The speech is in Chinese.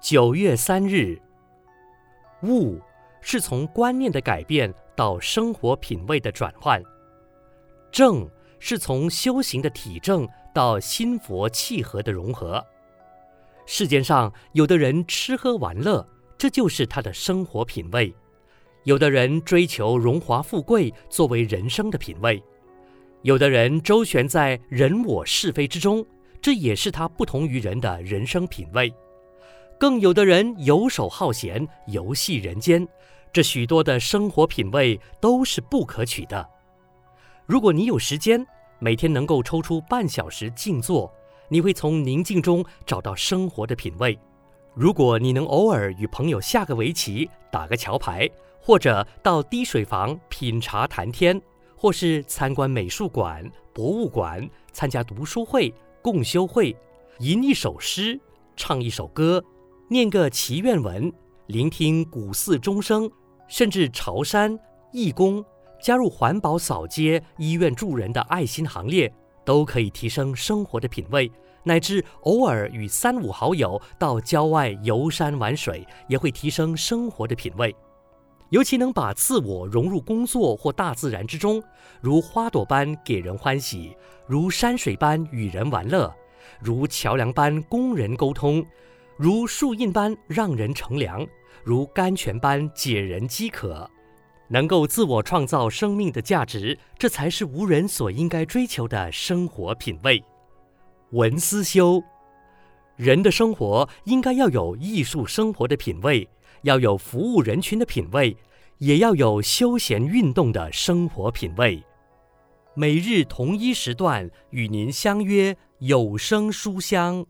九月三日，悟是从观念的改变到生活品味的转换，正是从修行的体证到心佛契合的融合。世间上有的人吃喝玩乐，这就是他的生活品味；有的人追求荣华富贵作为人生的品味；有的人周旋在人我是非之中，这也是他不同于人的人生品味。更有的人游手好闲，游戏人间，这许多的生活品味都是不可取的。如果你有时间，每天能够抽出半小时静坐，你会从宁静中找到生活的品味。如果你能偶尔与朋友下个围棋、打个桥牌，或者到滴水房品茶谈天，或是参观美术馆、博物馆，参加读书会、共修会，吟一首诗，唱一首歌。念个祈愿文，聆听古寺钟声，甚至朝山义工，加入环保扫街、医院助人的爱心行列，都可以提升生活的品味。乃至偶尔与三五好友到郊外游山玩水，也会提升生活的品味。尤其能把自我融入工作或大自然之中，如花朵般给人欢喜，如山水般与人玩乐，如桥梁般供人沟通。如树荫般让人乘凉，如甘泉般解人饥渴，能够自我创造生命的价值，这才是无人所应该追求的生活品味。文思修，人的生活应该要有艺术生活的品味，要有服务人群的品味，也要有休闲运动的生活品味。每日同一时段与您相约有声书香。